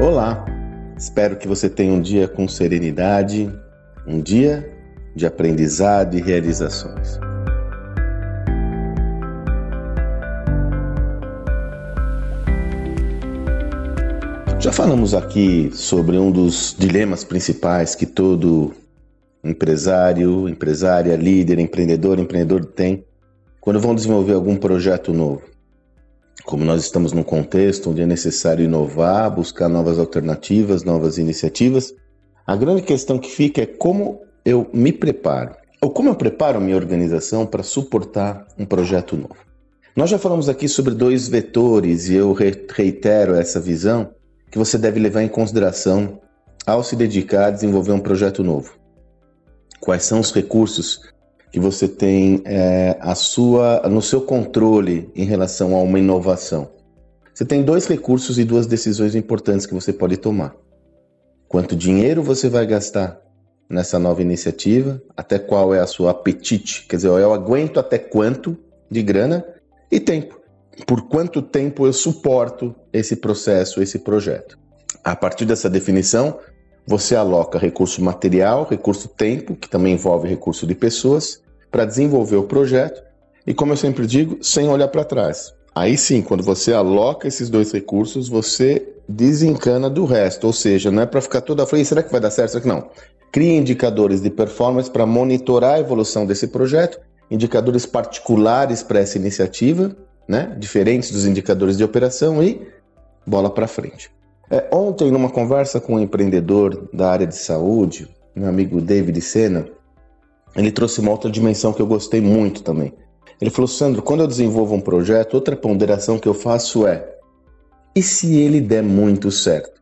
Olá! Espero que você tenha um dia com serenidade, um dia de aprendizado e realizações. Já falamos aqui sobre um dos dilemas principais que todo empresário, empresária, líder, empreendedor, empreendedor tem quando vão desenvolver algum projeto novo. Como nós estamos num contexto onde é necessário inovar, buscar novas alternativas, novas iniciativas, a grande questão que fica é como eu me preparo, ou como eu preparo minha organização para suportar um projeto novo. Nós já falamos aqui sobre dois vetores e eu reitero essa visão que você deve levar em consideração ao se dedicar a desenvolver um projeto novo. Quais são os recursos que você tem é, a sua, no seu controle em relação a uma inovação. Você tem dois recursos e duas decisões importantes que você pode tomar. Quanto dinheiro você vai gastar nessa nova iniciativa, até qual é a sua apetite, quer dizer, eu aguento até quanto de grana e tempo. Por quanto tempo eu suporto esse processo, esse projeto. A partir dessa definição, você aloca recurso material, recurso tempo, que também envolve recurso de pessoas, para desenvolver o projeto e, como eu sempre digo, sem olhar para trás. Aí sim, quando você aloca esses dois recursos, você desencana do resto, ou seja, não é para ficar toda frente, será que vai dar certo? Será que não? Cria indicadores de performance para monitorar a evolução desse projeto, indicadores particulares para essa iniciativa, né? diferentes dos indicadores de operação e bola para frente. É, ontem, numa conversa com um empreendedor da área de saúde, meu amigo David Sena, ele trouxe uma outra dimensão que eu gostei muito também. Ele falou: Sandro, quando eu desenvolvo um projeto, outra ponderação que eu faço é: e se ele der muito certo?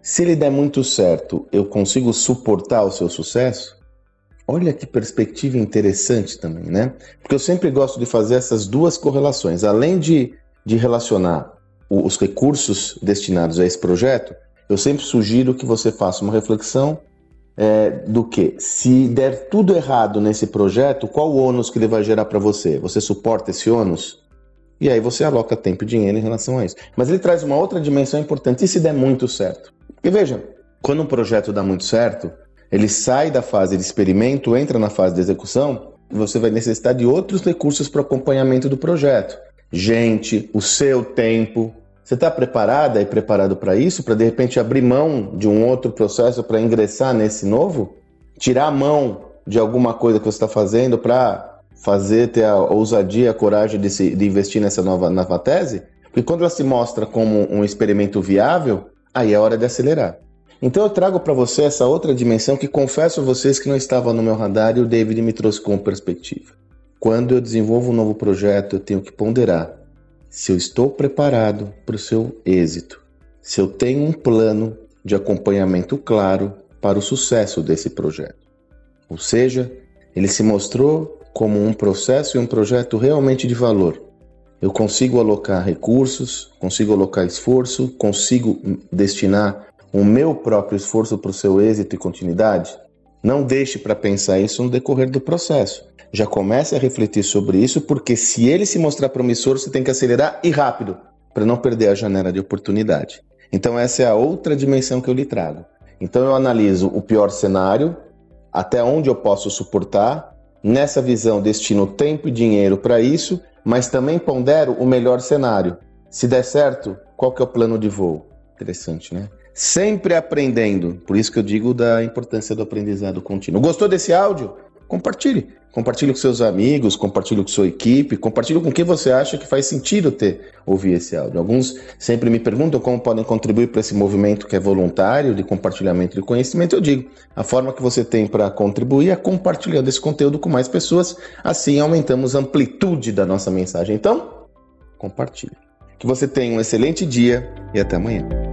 Se ele der muito certo, eu consigo suportar o seu sucesso? Olha que perspectiva interessante também, né? Porque eu sempre gosto de fazer essas duas correlações. Além de, de relacionar os recursos destinados a esse projeto, eu sempre sugiro que você faça uma reflexão é, do que se der tudo errado nesse projeto, qual o ônus que ele vai gerar para você? Você suporta esse ônus? E aí você aloca tempo e dinheiro em relação a isso. Mas ele traz uma outra dimensão importante. E se der muito certo? Porque veja, quando um projeto dá muito certo, ele sai da fase de experimento, entra na fase de execução, você vai necessitar de outros recursos para acompanhamento do projeto gente, o seu tempo. Você está preparada e preparado para isso? Para de repente abrir mão de um outro processo para ingressar nesse novo? Tirar a mão de alguma coisa que você está fazendo para fazer, ter a ousadia, a coragem de, se, de investir nessa nova, nova tese? Porque quando ela se mostra como um experimento viável, aí é hora de acelerar. Então eu trago para você essa outra dimensão que confesso a vocês que não estava no meu radar e o David me trouxe como perspectiva. Quando eu desenvolvo um novo projeto, eu tenho que ponderar se eu estou preparado para o seu êxito, se eu tenho um plano de acompanhamento claro para o sucesso desse projeto. Ou seja, ele se mostrou como um processo e um projeto realmente de valor. Eu consigo alocar recursos, consigo alocar esforço, consigo destinar o meu próprio esforço para o seu êxito e continuidade? Não deixe para pensar isso no decorrer do processo já comece a refletir sobre isso, porque se ele se mostrar promissor, você tem que acelerar e rápido, para não perder a janela de oportunidade. Então, essa é a outra dimensão que eu lhe trago. Então, eu analiso o pior cenário, até onde eu posso suportar, nessa visão, destino tempo e dinheiro para isso, mas também pondero o melhor cenário. Se der certo, qual que é o plano de voo? Interessante, né? Sempre aprendendo. Por isso que eu digo da importância do aprendizado contínuo. Gostou desse áudio? compartilhe. Compartilhe com seus amigos, compartilhe com sua equipe, compartilhe com quem você acha que faz sentido ter ouvir esse áudio. Alguns sempre me perguntam como podem contribuir para esse movimento que é voluntário de compartilhamento de conhecimento. Eu digo, a forma que você tem para contribuir é compartilhando esse conteúdo com mais pessoas, assim aumentamos a amplitude da nossa mensagem. Então, compartilhe. Que você tenha um excelente dia e até amanhã.